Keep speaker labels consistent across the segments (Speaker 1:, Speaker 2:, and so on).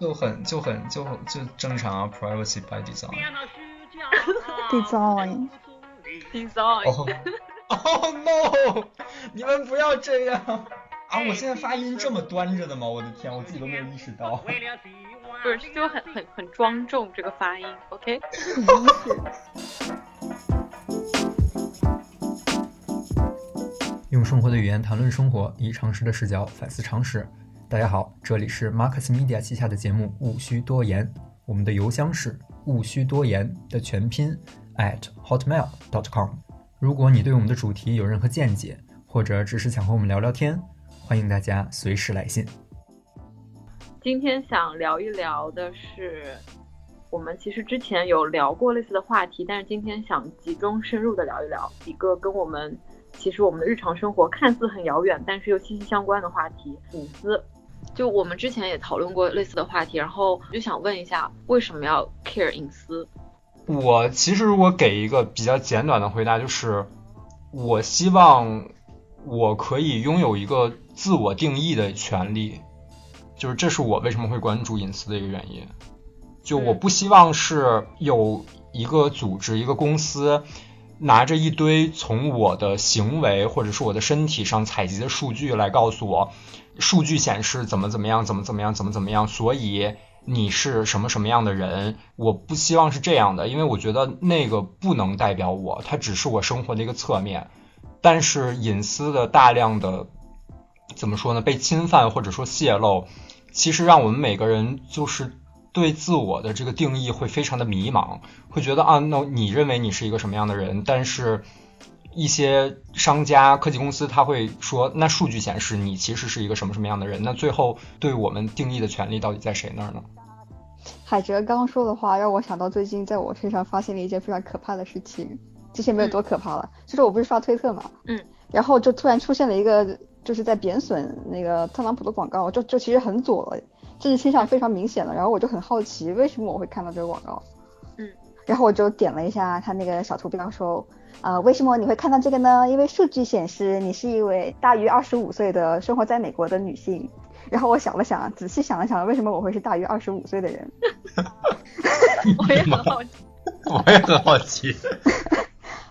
Speaker 1: 就很就很就就正常啊，privacy by design。
Speaker 2: design。
Speaker 3: design。
Speaker 1: 哦哦 no！你们不要这样啊！我现在发音这么端着的吗？我的天，我自己都没有意识到。
Speaker 3: 不是，就很很很庄重这个发音，OK？
Speaker 1: 用生活的语言谈论生活，以常识的视角反思常识。大家好，这里是 Marcus Media 旗下的节目《勿需多言》，我们的邮箱是勿需多言的全拼 at hotmail.com。如果你对我们的主题有任何见解，或者只是想和我们聊聊天，欢迎大家随时来信。
Speaker 3: 今天想聊一聊的是，我们其实之前有聊过类似的话题，但是今天想集中深入的聊一聊一个跟我们其实我们的日常生活看似很遥远，但是又息息相关的话题——隐私。就我们之前也讨论过类似的话题，然后我就想问一下，为什么要 care 隐私？
Speaker 1: 我其实如果给一个比较简短的回答，就是我希望我可以拥有一个自我定义的权利，就是这是我为什么会关注隐私的一个原因。就我不希望是有一个组织、一个公司拿着一堆从我的行为或者是我的身体上采集的数据来告诉我，数据显示怎么怎么样、怎么怎么样、怎么怎么样，所以。你是什么什么样的人？我不希望是这样的，因为我觉得那个不能代表我，它只是我生活的一个侧面。但是隐私的大量的怎么说呢？被侵犯或者说泄露，其实让我们每个人就是对自我的这个定义会非常的迷茫，会觉得啊，那你认为你是一个什么样的人？但是一些商家、科技公司他会说，那数据显示你其实是一个什么什么样的人？那最后对我们定义的权利到底在谁那儿呢？
Speaker 2: 海哲刚刚说的话让我想到最近在我身上发现了一件非常可怕的事情，之前没有多可怕了，就是我不是刷推特嘛，
Speaker 3: 嗯，
Speaker 2: 然后就突然出现了一个就是在贬损那个特朗普的广告，就就其实很左了，政治倾向非常明显了，然后我就很好奇为什么我会看到这个广告，
Speaker 3: 嗯，
Speaker 2: 然后我就点了一下他那个小图标说，啊，为什么你会看到这个呢？因为数据显示你是一位大于二十五岁的生活在美国的女性。然后我想了想，仔细想了想，为什么我会是大于二十五岁的人？
Speaker 3: 我也很好奇，
Speaker 1: 我也很好奇，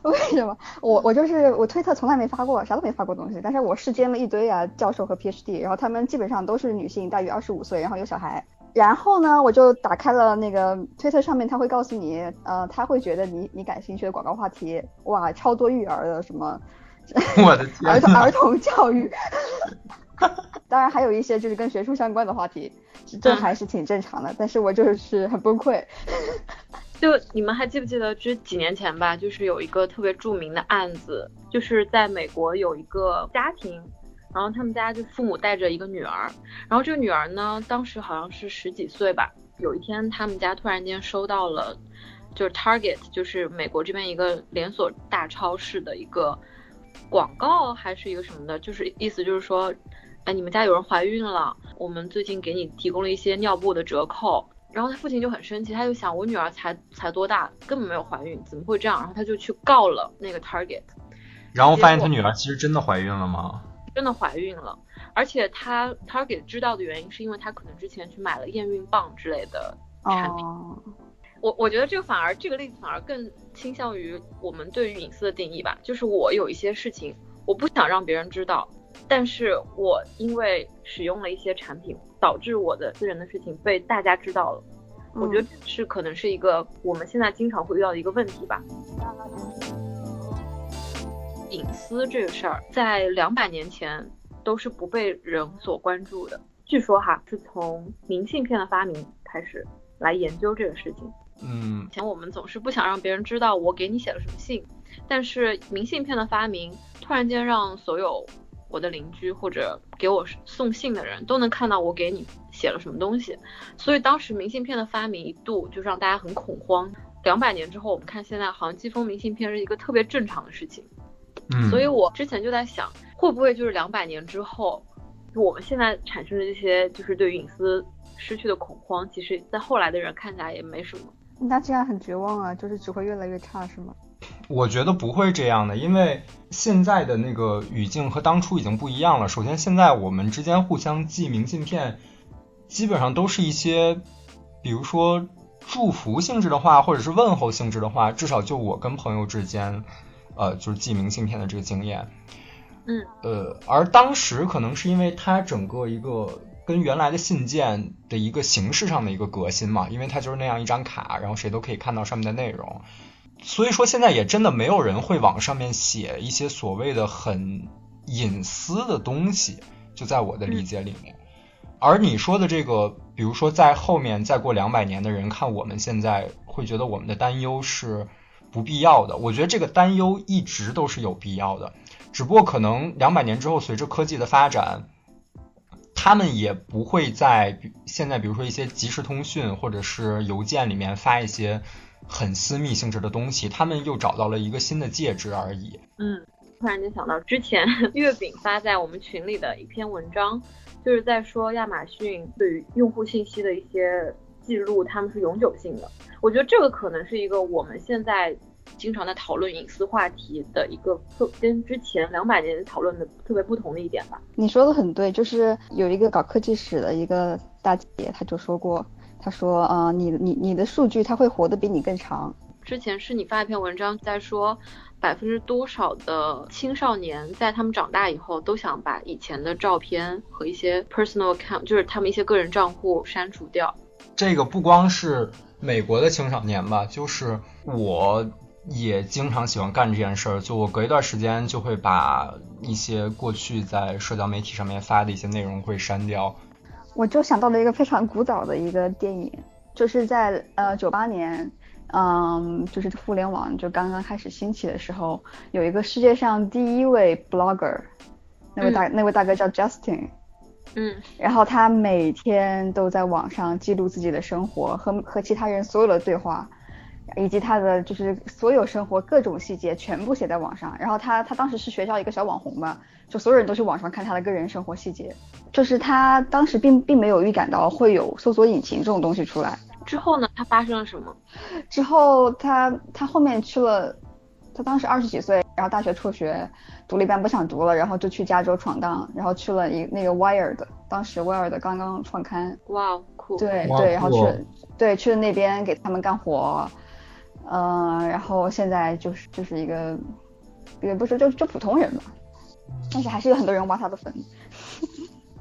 Speaker 2: 为什么？我我就是我推特从来没发过，啥都没发过东西，但是我世间了一堆啊，教授和 PhD，然后他们基本上都是女性，大于二十五岁，然后有小孩。然后呢，我就打开了那个推特上面，他会告诉你，呃，他会觉得你你感兴趣的广告话题，哇，超多育儿的什么，
Speaker 1: 我的天，
Speaker 2: 儿童儿童教育。当然还有一些就是跟学术相关的话题，这还是挺正常的。但是我就是很崩溃。
Speaker 3: 就你们还记不记得，就是几年前吧，就是有一个特别著名的案子，就是在美国有一个家庭，然后他们家就父母带着一个女儿，然后这个女儿呢，当时好像是十几岁吧。有一天他们家突然间收到了，就是 Target，就是美国这边一个连锁大超市的一个广告，还是一个什么的，就是意思就是说。哎，你们家有人怀孕了，我们最近给你提供了一些尿布的折扣。然后他父亲就很生气，他就想，我女儿才才多大，根本没有怀孕，怎么会这样？然后他就去告了那个 Target。
Speaker 1: 然后发现他女儿其实真的怀孕了吗？
Speaker 3: 真的怀孕了，而且她 Target 知道的原因是因为她可能之前去买了验孕棒之类的产品。我我觉得这个反而这个例子反而更倾向于我们对于隐私的定义吧，就是我有一些事情我不想让别人知道。但是我因为使用了一些产品，导致我的私人的事情被大家知道了。我觉得这是可能是一个我们现在经常会遇到的一个问题吧。隐私这个事儿，在两百年前都是不被人所关注的。据说哈，是从明信片的发明开始来研究这个事情。
Speaker 1: 嗯，
Speaker 3: 以前我们总是不想让别人知道我给你写了什么信，但是明信片的发明突然间让所有我的邻居或者给我送信的人都能看到我给你写了什么东西，所以当时明信片的发明一度就让大家很恐慌。两百年之后，我们看现在好像寄封明信片是一个特别正常的事情。
Speaker 1: 嗯，
Speaker 3: 所以我之前就在想，会不会就是两百年之后，我们现在产生的这些就是对于隐私失去的恐慌，其实在后来的人看起来也没什么。
Speaker 2: 那这样很绝望啊，就是只会越来越差，是吗？
Speaker 1: 我觉得不会这样的，因为现在的那个语境和当初已经不一样了。首先，现在我们之间互相寄明信片，基本上都是一些，比如说祝福性质的话，或者是问候性质的话，至少就我跟朋友之间，呃，就是寄明信片的这个经验。
Speaker 3: 嗯，
Speaker 1: 呃，而当时可能是因为它整个一个跟原来的信件的一个形式上的一个革新嘛，因为它就是那样一张卡，然后谁都可以看到上面的内容，所以说现在也真的没有人会往上面写一些所谓的很隐私的东西，就在我的理解里面。而你说的这个，比如说在后面再过两百年的人看我们现在，会觉得我们的担忧是不必要的。我觉得这个担忧一直都是有必要的，只不过可能两百年之后，随着科技的发展，他们也不会在现在，比如说一些即时通讯或者是邮件里面发一些很私密性质的东西，他们又找到了一个新的介质而已。
Speaker 3: 嗯，突然间想到之前 月饼发在我们群里的一篇文章。就是在说亚马逊对于用户信息的一些记录，他们是永久性的。我觉得这个可能是一个我们现在经常在讨论隐私话题的一个特跟之前两百年讨论的特别不同的一点吧。
Speaker 2: 你说的很对，就是有一个搞科技史的一个大姐，她就说过，她说，呃，你你你的数据它会活得比你更长。
Speaker 3: 之前是你发一篇文章在说。百分之多少的青少年在他们长大以后都想把以前的照片和一些 personal account，就是他们一些个人账户删除掉？
Speaker 1: 这个不光是美国的青少年吧，就是我也经常喜欢干这件事儿。就我隔一段时间就会把一些过去在社交媒体上面发的一些内容会删掉。
Speaker 2: 我就想到了一个非常古早的一个电影，就是在呃九八年。嗯，就是互联网就刚刚开始兴起的时候，有一个世界上第一位 blogger，那位大那位大哥叫 Justin，
Speaker 3: 嗯，
Speaker 2: 然后他每天都在网上记录自己的生活和和其他人所有的对话，以及他的就是所有生活各种细节全部写在网上。然后他他当时是学校一个小网红嘛，就所有人都去网上看他的个人生活细节。就是他当时并并没有预感到会有搜索引擎这种东西出来。
Speaker 3: 之后呢？他发生了什么？
Speaker 2: 之后他他后面去了，他当时二十几岁，然后大学辍学，读了一半不想读了，然后就去加州闯荡，然后去了一那个 Wired，当时 Wired 刚刚创刊。
Speaker 3: 哇，酷！
Speaker 2: 对对，然后去对去了那边给他们干活，嗯，然后现在就是就是一个也不是就就普通人吧，但是还是有很多人挖他的坟。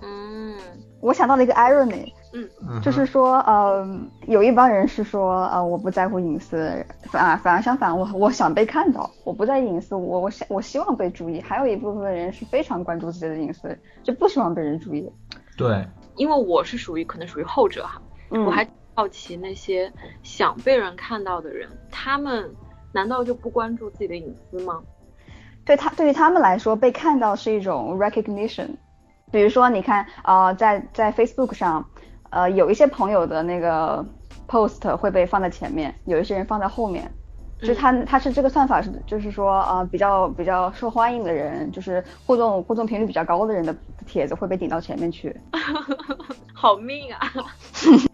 Speaker 3: 嗯，
Speaker 2: 我想到了一个 irony。
Speaker 3: 嗯，
Speaker 2: 就是说，呃，有一帮人是说，呃，我不在乎隐私，反而反而相反，我我想被看到，我不在意隐私，我我想我希望被注意。还有一部分人是非常关注自己的隐私，就不希望被人注意。
Speaker 1: 对，
Speaker 3: 因为我是属于可能属于后者哈，我还好奇那些想被人看到的人，他们难道就不关注自己的隐私吗？
Speaker 2: 对他对于他们来说，被看到是一种 recognition。比如说，你看，呃，在在 Facebook 上。呃，有一些朋友的那个 post 会被放在前面，有一些人放在后面，就他他是这个算法是，就是说呃比较比较受欢迎的人，就是互动互动频率比较高的人的帖子会被顶到前面去。
Speaker 3: 好命啊！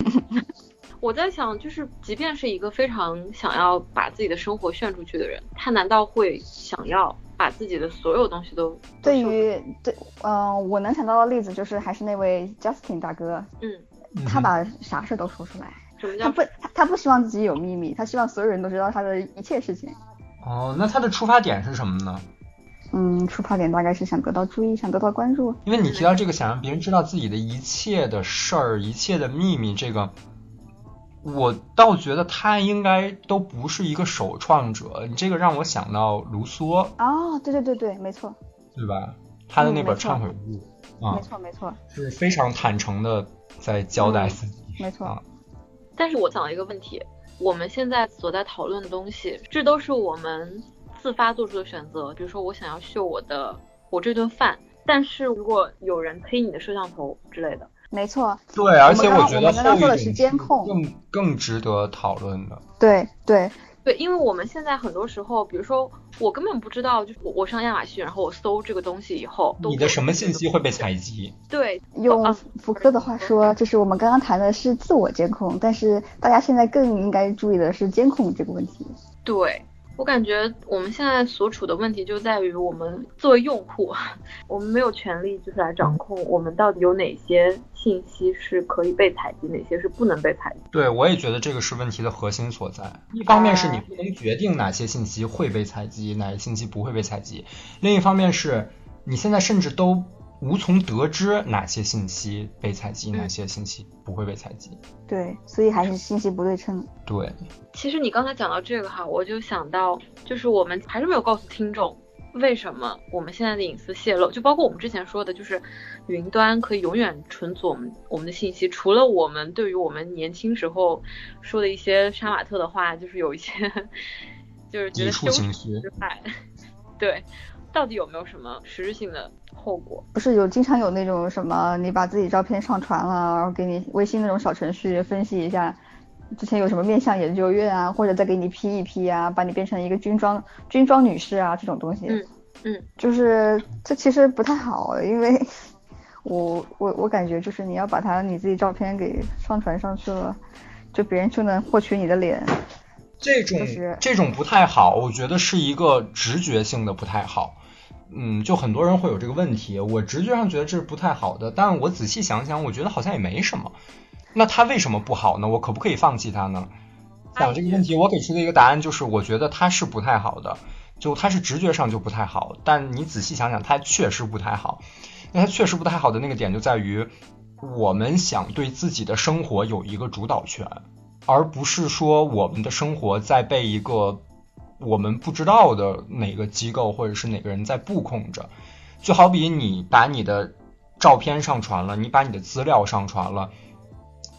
Speaker 3: 我在想，就是即便是一个非常想要把自己的生活炫出去的人，他难道会想要把自己的所有东西都？
Speaker 2: 对于对，嗯，我能想到的例子就是还是那位 Justin 大哥，
Speaker 3: 嗯。
Speaker 2: 他把啥事都说出来，
Speaker 3: 他
Speaker 2: 不，他他不希望自己有秘密，他希望所有人都知道他的一切事情。
Speaker 1: 哦，那他的出发点是什么呢？
Speaker 2: 嗯，出发点大概是想得到注意，想得到关注。
Speaker 1: 因为你提到这个，想让别人知道自己的一切的事儿、一切的秘密，这个，我倒觉得他应该都不是一个首创者。你这个让我想到卢梭。
Speaker 2: 哦，对对对对，没错。
Speaker 1: 对吧？他的那本忏悔录啊，
Speaker 2: 没错没错，
Speaker 1: 是非常坦诚的。在交代自己，
Speaker 2: 没错。
Speaker 3: 但是我想了一个问题，我们现在所在讨论的东西，这都是我们自发做出的选择。比如说，我想要秀我的我这顿饭，但是如果有人黑你的摄像头之类的，
Speaker 2: 没错。
Speaker 1: 对，而且我觉得
Speaker 2: 后一种监控
Speaker 1: 更更值得讨论的。
Speaker 2: 对对。
Speaker 3: 对，因为我们现在很多时候，比如说我根本不知道，就是我我上亚马逊，然后我搜这个东西以后，
Speaker 1: 你的什么信息会被采集？
Speaker 3: 对，
Speaker 2: 用福柯的话说，就是我们刚刚谈的是自我监控，但是大家现在更应该注意的是监控这个问题。
Speaker 3: 对，我感觉我们现在所处的问题就在于，我们作为用户，我们没有权利就是来掌控我们到底有哪些信息是可以被采集，哪些是不能被采集。
Speaker 1: 对，我也觉得这个是问题的核心所在。一方面是你不能决定哪些信息会被采集，哪些信息不会被采集；另一方面是你现在甚至都。无从得知哪些信息被采集，哪些信息不会被采集。
Speaker 2: 对，所以还是信息不对称。
Speaker 1: 对，
Speaker 3: 其实你刚才讲到这个哈，我就想到，就是我们还是没有告诉听众，为什么我们现在的隐私泄露，就包括我们之前说的，就是云端可以永远存储我们我们的信息，除了我们对于我们年轻时候说的一些杀马特的话，就是有一些就是觉得羞耻之外，对，到底有没有什么实质性的？后果
Speaker 2: 不是有经常有那种什么，你把自己照片上传了，然后给你微信那种小程序分析一下，之前有什么面相研究院啊，或者再给你 P 一 P 啊，把你变成一个军装军装女士啊这种东西。
Speaker 3: 嗯嗯，
Speaker 2: 就是这其实不太好，因为我我我感觉就是你要把它你自己照片给上传上去了，就别人就能获取你的脸。
Speaker 1: 这种这种不太好，我觉得是一个直觉性的不太好。嗯，就很多人会有这个问题，我直觉上觉得这是不太好的，但我仔细想想，我觉得好像也没什么。那它为什么不好呢？我可不可以放弃它呢？想这个问题，我给出的一个答案就是，我觉得它是不太好的，就它是直觉上就不太好。但你仔细想想，它确实不太好。那它确实不太好的那个点就在于，我们想对自己的生活有一个主导权，而不是说我们的生活在被一个。我们不知道的哪个机构或者是哪个人在布控着，就好比你把你的照片上传了，你把你的资料上传了，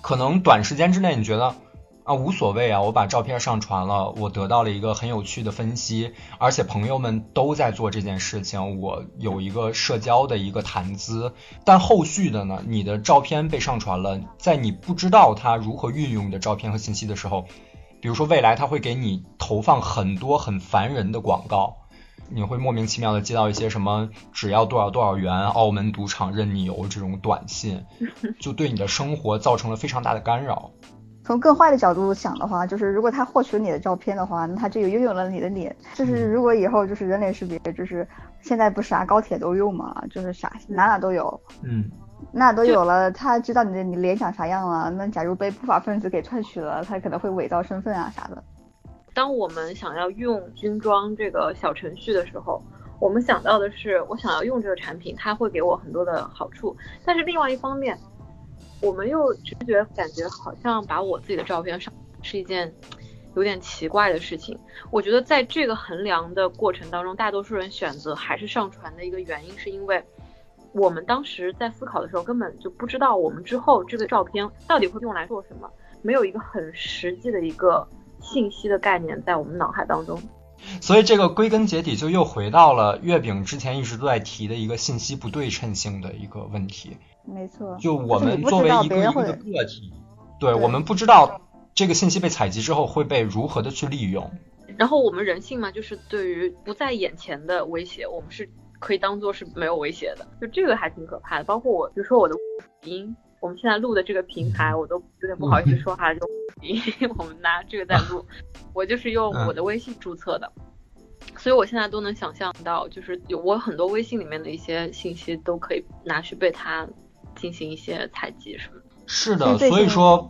Speaker 1: 可能短时间之内你觉得啊无所谓啊，我把照片上传了，我得到了一个很有趣的分析，而且朋友们都在做这件事情，我有一个社交的一个谈资。但后续的呢，你的照片被上传了，在你不知道他如何运用你的照片和信息的时候。比如说，未来它会给你投放很多很烦人的广告，你会莫名其妙的接到一些什么只要多少多少元，澳门赌场任你游这种短信，就对你的生活造成了非常大的干扰。
Speaker 2: 从更坏的角度想的话，就是如果他获取了你的照片的话，那他就拥有了你的脸。就是如果以后就是人脸识别，就是现在不啥高铁都用嘛，就是啥哪哪都有。
Speaker 1: 嗯。
Speaker 2: 那都有了，他知道你的你脸长啥样了。那假如被不法分子给篡取了，他可能会伪造身份啊啥的。
Speaker 3: 当我们想要用军装这个小程序的时候，我们想到的是，我想要用这个产品，它会给我很多的好处。但是另外一方面，我们又直觉感觉好像把我自己的照片上是一件有点奇怪的事情。我觉得在这个衡量的过程当中，大多数人选择还是上传的一个原因，是因为。我们当时在思考的时候，根本就不知道我们之后这个照片到底会用来做什么，没有一个很实际的一个信息的概念在我们脑海当中。
Speaker 1: 所以这个归根结底就又回到了月饼之前一直都在提的一个信息不对称性的一个问题。
Speaker 2: 没错。
Speaker 1: 就我们作为一个一个的个体，对我们不知道这个信息被采集之后会被如何的去利用。
Speaker 3: 然后我们人性嘛，就是对于不在眼前的威胁，我们是。可以当做是没有威胁的，就这个还挺可怕的。包括我，比如说我的语音，我们现在录的这个平台，我都有点不好意思说哈，就语音 我们拿这个在录，我就是用我的微信注册的，所以我现在都能想象到，就是有我很多微信里面的一些信息都可以拿去被他进行一些采集什么的。
Speaker 1: 是的，所以说。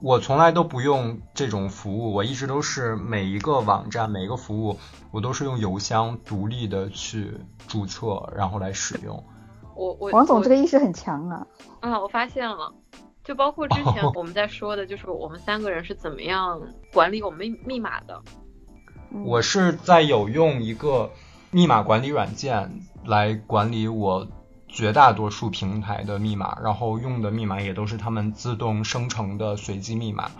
Speaker 1: 我从来都不用这种服务，我一直都是每一个网站、每一个服务，我都是用邮箱独立的去注册，然后来使用。
Speaker 3: 我我
Speaker 2: 王总这个意识很强啊！
Speaker 3: 啊，我发现了，就包括之前我们在说的，就是我们三个人是怎么样管理我们密码的。
Speaker 1: 我是在有用一个密码管理软件来管理我。绝大多数平台的密码，然后用的密码也都是他们自动生成的随机密码，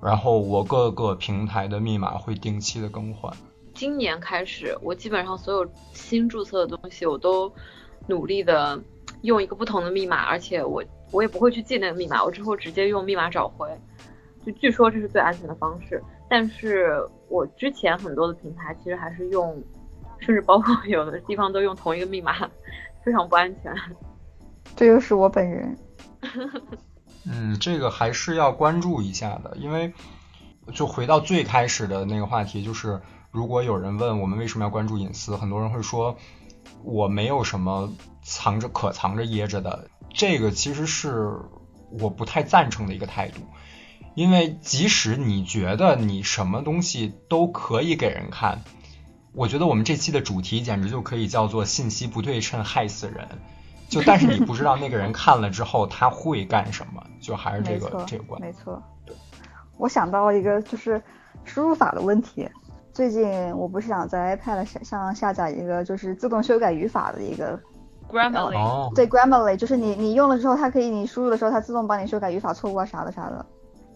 Speaker 1: 然后我各个平台的密码会定期的更换。
Speaker 3: 今年开始，我基本上所有新注册的东西，我都努力的用一个不同的密码，而且我我也不会去记那个密码，我之后直接用密码找回。就据说这是最安全的方式，但是我之前很多的平台其实还是用，甚至包括有的地方都用同一个密码。非常不安全，
Speaker 2: 这就是我本人。
Speaker 1: 嗯，这个还是要关注一下的，因为就回到最开始的那个话题，就是如果有人问我们为什么要关注隐私，很多人会说我没有什么藏着可藏着掖着的，这个其实是我不太赞成的一个态度。因为即使你觉得你什么东西都可以给人看，我觉得我们这期的主题简直就可以叫做“信息不对称害死人”。就但是你不知道那个人看了之后他会干什么，就还是这个这个
Speaker 2: 关。没错，对我想到一个就是输入法的问题。最近我不是想在 iPad 上下载一个就是自动修改语法的一个
Speaker 3: Grammarly，
Speaker 2: 对 Grammarly，就是你你用了之后，它可以你输入的时候，它自动帮你修改语法错误啊啥的啥的。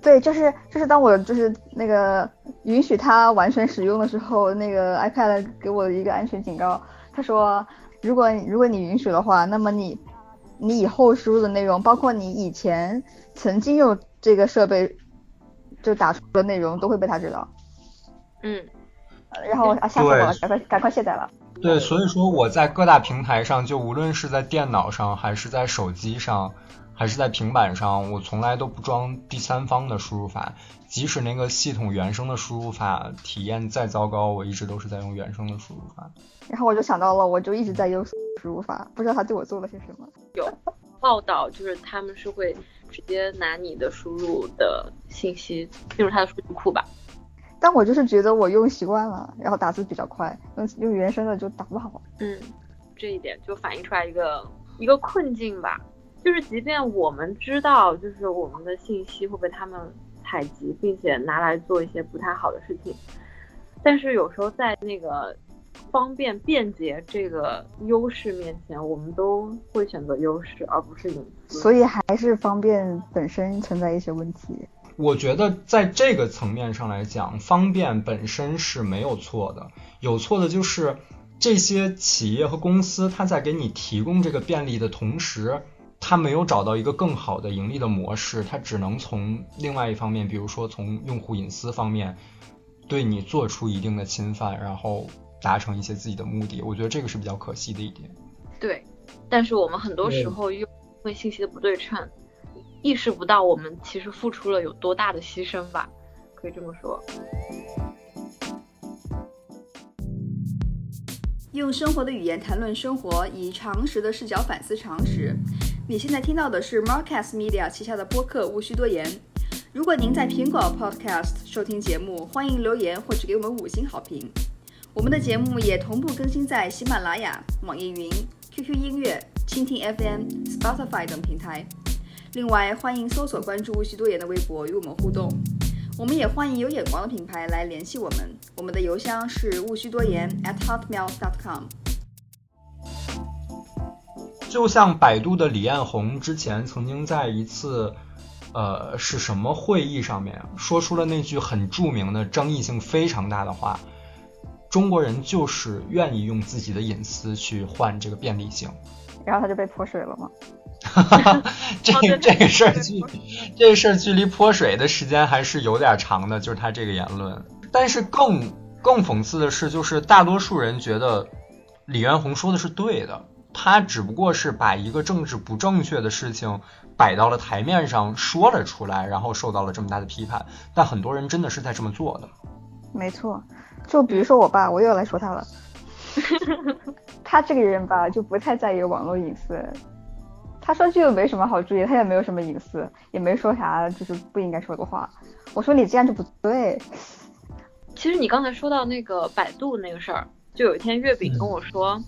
Speaker 2: 对，就是就是当我就是那个允许它完全使用的时候，那个 iPad 给我一个安全警告，他说如果如果你允许的话，那么你你以后输入的内容，包括你以前曾经用这个设备就打出的内容，都会被他知道。
Speaker 3: 嗯。
Speaker 2: 然后啊，下载了，赶快赶快卸载了。
Speaker 1: 对，所以说我在各大平台上，就无论是在电脑上，还是在手机上，还是在平板上，我从来都不装第三方的输入法。即使那个系统原生的输入法体验再糟糕，我一直都是在用原生的输入法。
Speaker 2: 然后我就想到了，我就一直在用输入法，不知道他对我做了些什么。
Speaker 3: 有报道，就是他们是会直接拿你的输入的信息进入他的数据库吧。
Speaker 2: 但我就是觉得我用习惯了，然后打字比较快，用用原生的就打不好。
Speaker 3: 嗯，这一点就反映出来一个一个困境吧，就是即便我们知道，就是我们的信息会被他们采集，并且拿来做一些不太好的事情，但是有时候在那个方便便捷这个优势面前，我们都会选择优势而不是隐私。
Speaker 2: 所以还是方便本身存在一些问题。
Speaker 1: 我觉得在这个层面上来讲，方便本身是没有错的，有错的就是这些企业和公司，它在给你提供这个便利的同时，它没有找到一个更好的盈利的模式，他只能从另外一方面，比如说从用户隐私方面，对你做出一定的侵犯，然后达成一些自己的目的。我觉得这个是比较可惜的一点。
Speaker 3: 对，但是我们很多时候又因为信息的不对称。意识不到我们其实付出了有多大的牺牲吧，可以这么说。
Speaker 2: 用生活的语言谈论生活，以常识的视角反思常识。你现在听到的是 Marcast Media 旗下的播客《无需多言》。如果您在苹果 Podcast 收听节目，欢迎留言或者给我们五星好评。我们的节目也同步更新在喜马拉雅、网易云、QQ 音乐、蜻蜓 FM、Spotify 等平台。另外，欢迎搜索关注无需多言的微博与我们互动。我们也欢迎有眼光的品牌来联系我们，我们的邮箱是勿需多言 at hotmail.com。
Speaker 1: 就像百度的李彦宏之前曾经在一次，呃，是什么会议上面说出了那句很著名的、争议性非常大的话：中国人就是愿意用自己的隐私去换这个便利性。
Speaker 2: 然后他就被泼水了吗？
Speaker 1: 哈哈，这个这个事儿距这个事儿距离泼水的时间还是有点长的，就是他这个言论。但是更更讽刺的是，就是大多数人觉得李彦宏说的是对的，他只不过是把一个政治不正确的事情摆到了台面上说了出来，然后受到了这么大的批判。但很多人真的是在这么做的。
Speaker 2: 没错，就比如说我爸，我又来说他了。他这个人吧，就不太在意网络隐私。他说这又没什么好注意，他也没有什么隐私，也没说啥就是不应该说的话。我说你这样就不对。
Speaker 3: 其实你刚才说到那个百度那个事儿，就有一天月饼跟我说，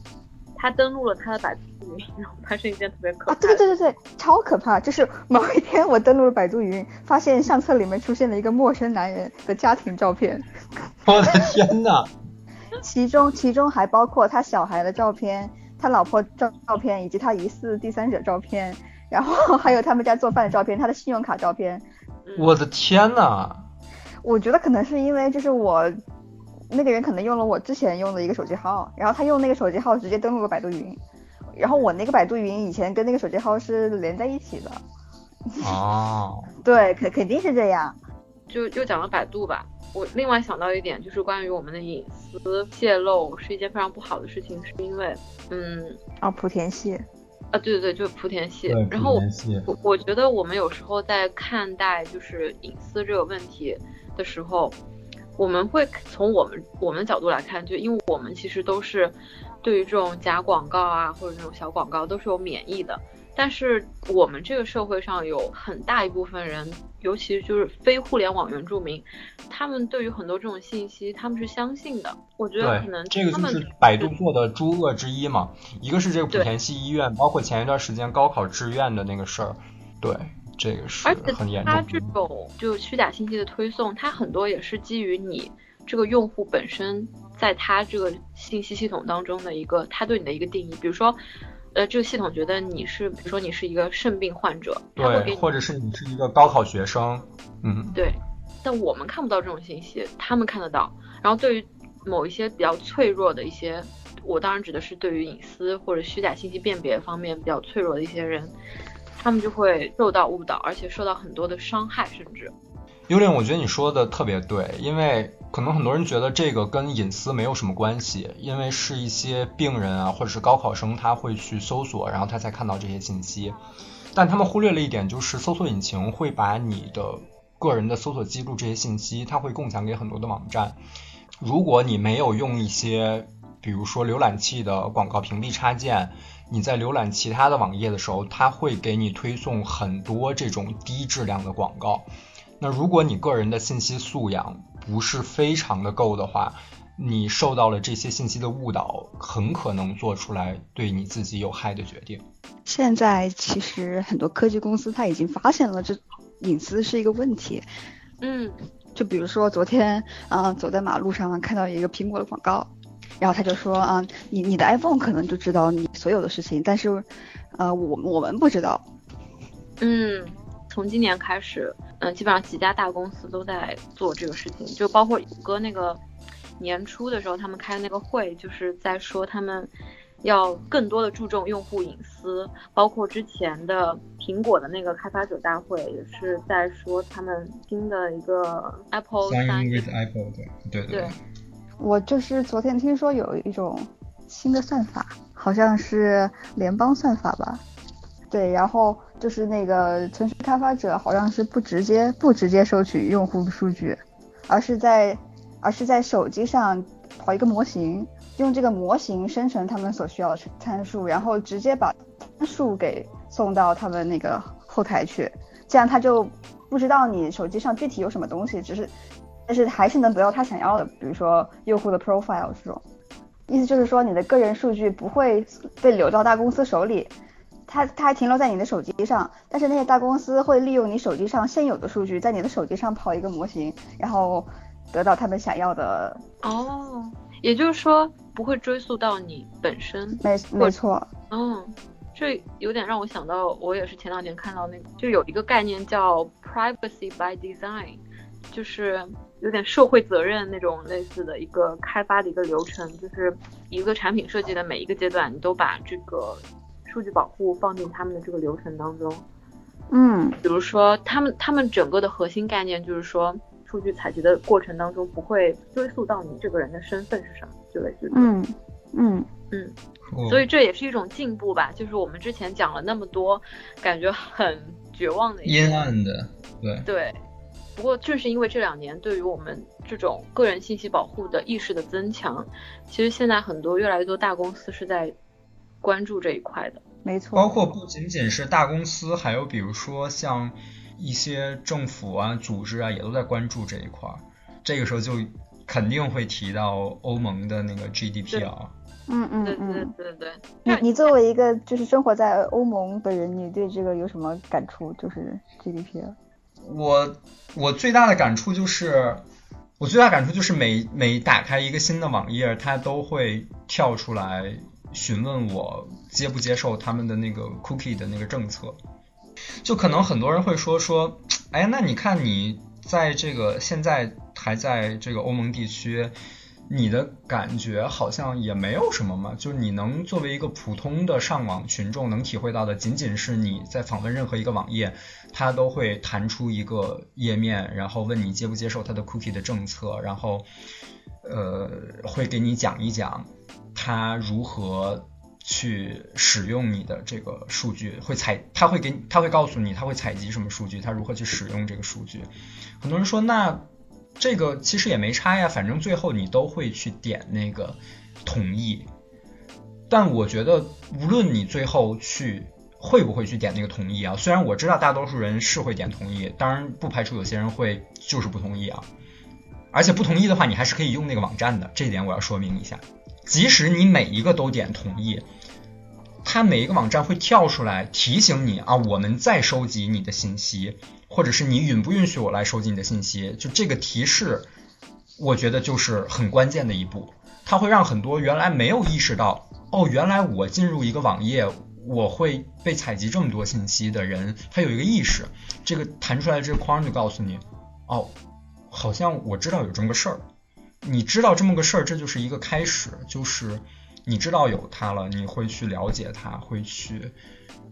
Speaker 3: 他登录了他的百度云，然后发生一件特别可怕。
Speaker 2: 啊，对对对对，超可怕！就是某一天我登录了百度云，发现相册里面出现了一个陌生男人的家庭照片。
Speaker 1: 我的天呐！
Speaker 2: 其中其中还包括他小孩的照片。他老婆照照片，以及他疑似第三者照片，然后还有他们家做饭的照片，他的信用卡照片。
Speaker 1: 我的天呐！
Speaker 2: 我觉得可能是因为就是我那个人可能用了我之前用的一个手机号，然后他用那个手机号直接登录了百度云，然后我那个百度云以前跟那个手机号是连在一起的。
Speaker 1: 哦。
Speaker 2: 对，肯肯定是这样。
Speaker 3: 就就讲了百度吧。我另外想到一点，就是关于我们的隐私泄露是一件非常不好的事情，是因为，嗯，
Speaker 2: 啊，莆田系，
Speaker 3: 啊，对对对，就是莆田系。然后我我觉得我们有时候在看待就是隐私这个问题的时候，我们会从我们我们的角度来看，就因为我们其实都是对于这种假广告啊或者那种小广告都是有免疫的。但是我们这个社会上有很大一部分人，尤其就是非互联网原住民，他们对于很多这种信息，他们是相信的。我觉得可能
Speaker 1: 这个就是百度做的诸恶之一嘛。一个是这个莆田系医院，包括前一段时间高考志愿的那个事儿，对，这个是很严重。
Speaker 3: 它这种就虚假信息的推送，它很多也是基于你这个用户本身在他这个信息系统当中的一个他对你的一个定义，比如说。呃，这个系统觉得你是，比如说你是一个肾病患者，
Speaker 1: 对，或者是你是一个高考学生，嗯，
Speaker 3: 对。但我们看不到这种信息，他们看得到。然后对于某一些比较脆弱的一些，我当然指的是对于隐私或者虚假信息辨别方面比较脆弱的一些人，他们就会受到误导，而且受到很多的伤害，甚至。
Speaker 1: 幽灵，我觉得你说的特别对，因为可能很多人觉得这个跟隐私没有什么关系，因为是一些病人啊，或者是高考生，他会去搜索，然后他才看到这些信息。但他们忽略了一点，就是搜索引擎会把你的个人的搜索记录这些信息，它会共享给很多的网站。如果你没有用一些，比如说浏览器的广告屏蔽插件，你在浏览其他的网页的时候，它会给你推送很多这种低质量的广告。那如果你个人的信息素养不是非常的够的话，你受到了这些信息的误导，很可能做出来对你自己有害的决定。
Speaker 2: 现在其实很多科技公司他已经发现了这隐私是一个问题。
Speaker 3: 嗯，
Speaker 2: 就比如说昨天，嗯，走在马路上看到一个苹果的广告，然后他就说，啊，你你的 iPhone 可能就知道你所有的事情，但是，呃，我我们不知道。
Speaker 3: 嗯。从今年开始，嗯，基本上几家大公司都在做这个事情，就包括谷歌那个年初的时候，他们开那个会，就是在说他们要更多的注重用户隐私，包括之前的苹果的那个开发者大会，也是在说他们新的一个 Apple 三。
Speaker 1: with Apple，对对对。
Speaker 2: 我就是昨天听说有一种新的算法，好像是联邦算法吧。对，然后就是那个城市开发者好像是不直接不直接收取用户数据，而是在而是在手机上跑一个模型，用这个模型生成他们所需要的参数，然后直接把参数给送到他们那个后台去，这样他就不知道你手机上具体有什么东西，只是但是还是能得到他想要的，比如说用户的 profile 这种，意思就是说你的个人数据不会被流到大公司手里。它它还停留在你的手机上，但是那些大公司会利用你手机上现有的数据，在你的手机上跑一个模型，然后得到他们想要的。
Speaker 3: 哦，也就是说不会追溯到你本身。
Speaker 2: 没没错。
Speaker 3: 嗯，这有点让我想到，我也是前两年看到那个，就有一个概念叫 privacy by design，就是有点社会责任那种类似的一个开发的一个流程，就是一个产品设计的每一个阶段，你都把这个。数据保护放进他们的这个流程当中，
Speaker 2: 嗯，
Speaker 3: 比如说他们他们整个的核心概念就是说，数据采集的过程当中不会追溯到你这个人的身份是什么，就类似于，
Speaker 2: 嗯嗯
Speaker 3: 嗯，所以这也是一种进步吧，就是我们之前讲了那么多，感觉很绝望的
Speaker 1: 阴暗的，对
Speaker 3: 对，不过正是因为这两年对于我们这种个人信息保护的意识的增强，其实现在很多越来越多大公司是在。关注这一块的，
Speaker 2: 没错。
Speaker 1: 包括不仅仅是大公司，还有比如说像一些政府啊、组织啊，也都在关注这一块。这个时候就肯定会提到欧盟的那个 GDPR。
Speaker 2: 嗯嗯
Speaker 3: 嗯，对对对。
Speaker 2: 你你作为一个就是生活在欧盟的人，你对这个有什么感触？就是 GDPR。
Speaker 1: 我我最大的感触就是，我最大感触就是每每打开一个新的网页，它都会跳出来。询问我接不接受他们的那个 cookie 的那个政策，就可能很多人会说说，哎，那你看你在这个现在还在这个欧盟地区，你的感觉好像也没有什么嘛，就你能作为一个普通的上网群众能体会到的，仅仅是你在访问任何一个网页，它都会弹出一个页面，然后问你接不接受它的 cookie 的政策，然后呃会给你讲一讲。它如何去使用你的这个数据？会采，他会给，他会告诉你，他会采集什么数据？他如何去使用这个数据？很多人说，那这个其实也没差呀，反正最后你都会去点那个同意。但我觉得，无论你最后去会不会去点那个同意啊，虽然我知道大多数人是会点同意，当然不排除有些人会就是不同意啊。而且不同意的话，你还是可以用那个网站的，这一点我要说明一下。即使你每一个都点同意，它每一个网站会跳出来提醒你啊，我们在收集你的信息，或者是你允不允许我来收集你的信息，就这个提示，我觉得就是很关键的一步。它会让很多原来没有意识到，哦，原来我进入一个网页，我会被采集这么多信息的人，他有一个意识，这个弹出来这个框就告诉你，哦。好像我知道有这么个事儿，你知道这么个事儿，这就是一个开始，就是你知道有它了，你会去了解它，会去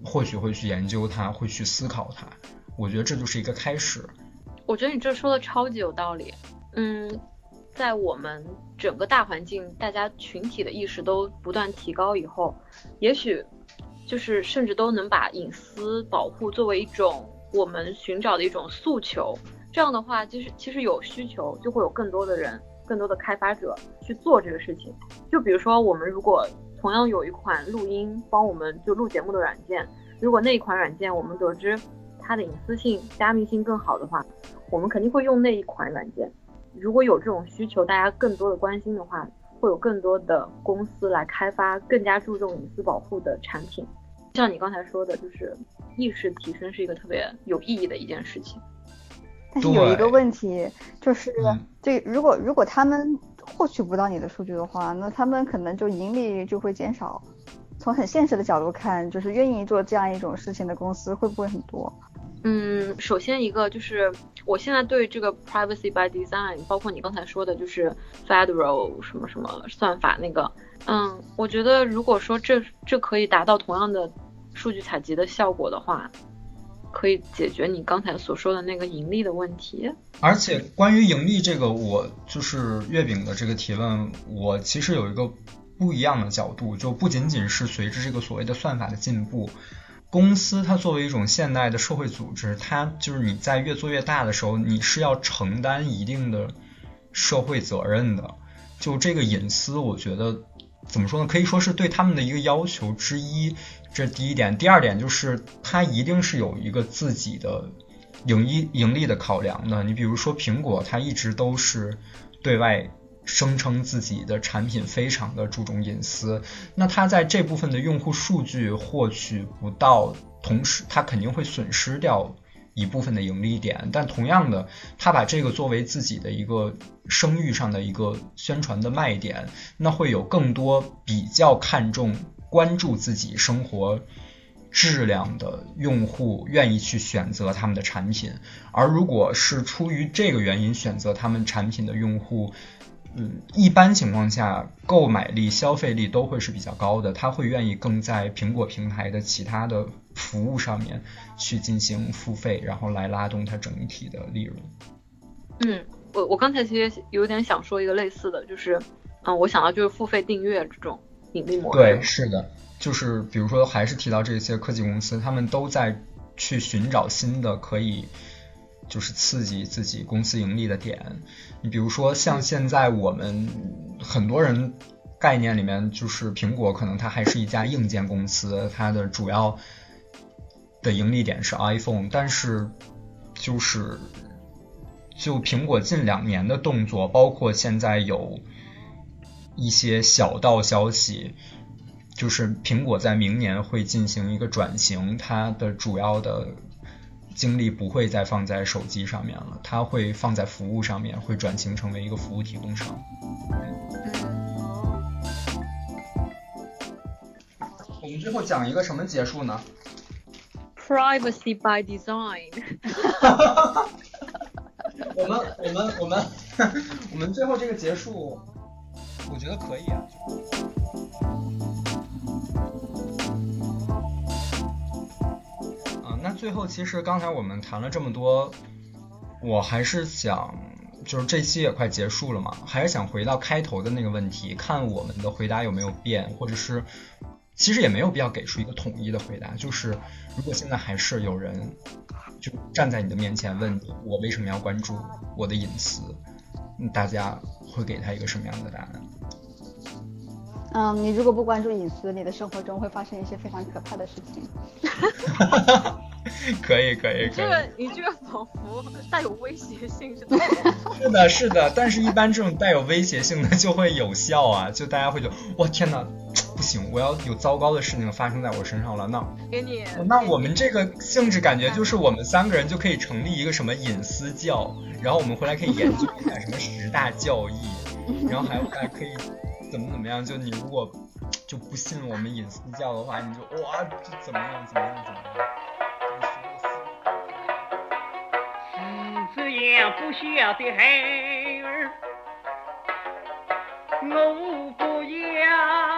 Speaker 1: 或许会去研究它，会去思考它。我觉得这就是一个开始。
Speaker 3: 我觉得你这说的超级有道理。嗯，在我们整个大环境，大家群体的意识都不断提高以后，也许就是甚至都能把隐私保护作为一种我们寻找的一种诉求。这样的话，就是其实有需求，就会有更多的人、更多的开发者去做这个事情。就比如说，我们如果同样有一款录音帮我们就录节目的软件，如果那一款软件我们得知它的隐私性、加密性更好的话，我们肯定会用那一款软件。如果有这种需求，大家更多的关心的话，会有更多的公司来开发更加注重隐私保护的产品。像你刚才说的，就是意识提升是一个特别有意义的一件事情。
Speaker 2: 但是有一个问题，就是这如果如果他们获取不到你的数据的话，那他们可能就盈利就会减少。从很现实的角度看，就是愿意做这样一种事情的公司会不会很多？
Speaker 3: 嗯，首先一个就是我现在对这个 privacy by design，包括你刚才说的，就是 federal 什么什么算法那个，嗯，我觉得如果说这这可以达到同样的数据采集的效果的话。可以解决你刚才所说的那个盈利的问题。
Speaker 1: 而且关于盈利这个，我就是月饼的这个提问，我其实有一个不一样的角度，就不仅仅是随着这个所谓的算法的进步，公司它作为一种现代的社会组织，它就是你在越做越大的时候，你是要承担一定的社会责任的。就这个隐私，我觉得怎么说呢？可以说是对他们的一个要求之一。这第一点，第二点就是它一定是有一个自己的盈利盈利的考量的。你比如说苹果，它一直都是对外声称自己的产品非常的注重隐私，那它在这部分的用户数据获取不到，同时它肯定会损失掉一部分的盈利点。但同样的，它把这个作为自己的一个声誉上的一个宣传的卖点，那会有更多比较看重。关注自己生活质量的用户愿意去选择他们的产品，而如果是出于这个原因选择他们产品的用户，嗯，一般情况下购买力、消费力都会是比较高的，他会愿意更在苹果平台的其他的服务上面去进行付费，然后来拉动它整体的利润。
Speaker 3: 嗯，我我刚才其实有点想说一个类似的，就是嗯，我想到就是付费订阅这种盈利模式。
Speaker 1: 对，是的，就是比如说，还是提到这些科技公司，他们都在去寻找新的可以，就是刺激自己公司盈利的点。你比如说，像现在我们很多人概念里面，就是苹果可能它还是一家硬件公司，它的主要的盈利点是 iPhone，但是就是就苹果近两年的动作，包括现在有。一些小道消息，就是苹果在明年会进行一个转型，它的主要的精力不会再放在手机上面了，它会放在服务上面，会转型成为一个服务提供商。我们最后讲一个什么结束呢
Speaker 3: ？Privacy by design。
Speaker 1: 我们我们我们 我们最后这个结束。我觉得可以啊。最后其实刚才我们谈了这么多，我还是想，就是这期也快结束了嘛，还是想回到开头的那个问题，看我们的回答有没有变，或者是其实也没有必要给出一个统一的回答，就是如果现在还是有人就站在你的面前问你，我为什么要关注我的隐私？大家会给他一个什么样的答案？
Speaker 2: 嗯，你如果不关注隐私，你的生活中会发生一些非常可怕的事情。
Speaker 1: 可以可以可以。
Speaker 3: 这个你这个仿佛带有威胁性是的。
Speaker 1: 是的，是的，但是一般这种带有威胁性的就会有效啊，就大家会觉得哇天哪，不行，我要有糟糕的事情发生在我身上了，那
Speaker 3: 给你，
Speaker 1: 那我们这个性质感觉就是我们三个人就可以成立一个什么隐私教，然后我们回来可以研究一下什么十大教义，然后还还可以。怎么怎么样？就你如果就不信我们隐私教的话，你就哇，这怎么样怎么样怎么
Speaker 4: 样不孝的孩儿，我不要。